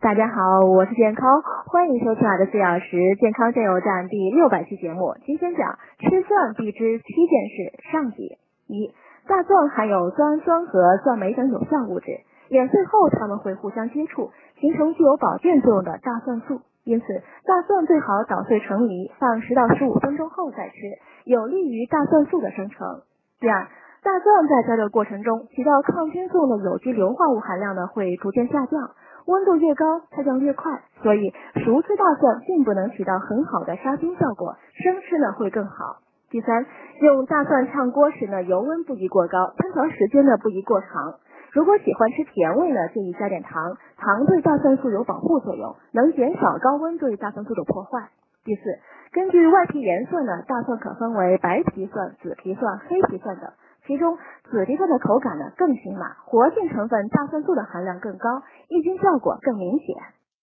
大家好，我是健康，欢迎收听我的四小时健康加油站第六百期节目。今天讲吃蒜必知七件事上集。一、大蒜含有酸氨酸和蒜酶等有效物质，碾碎后它们会互相接触，形成具有保健作用的大蒜素。因此，大蒜最好捣碎成泥，放十到十五分钟后再吃，有利于大蒜素的生成。第二，大蒜在加热过程中起到抗菌作用的有机硫化物含量呢会逐渐下降。温度越高，它降越快，所以熟吃大蒜并不能起到很好的杀菌效果，生吃呢会更好。第三，用大蒜炝锅时呢，油温不宜过高，烹调时间呢不宜过长。如果喜欢吃甜味呢，建议加点糖，糖对大蒜素有保护作用，能减少高温对大蒜素的破坏。第四，根据外皮颜色呢，大蒜可分为白皮蒜、紫皮蒜、黑皮蒜等。其中紫皮蒜的口感呢更辛辣，活性成分大蒜素的含量更高，抑菌效果更明显。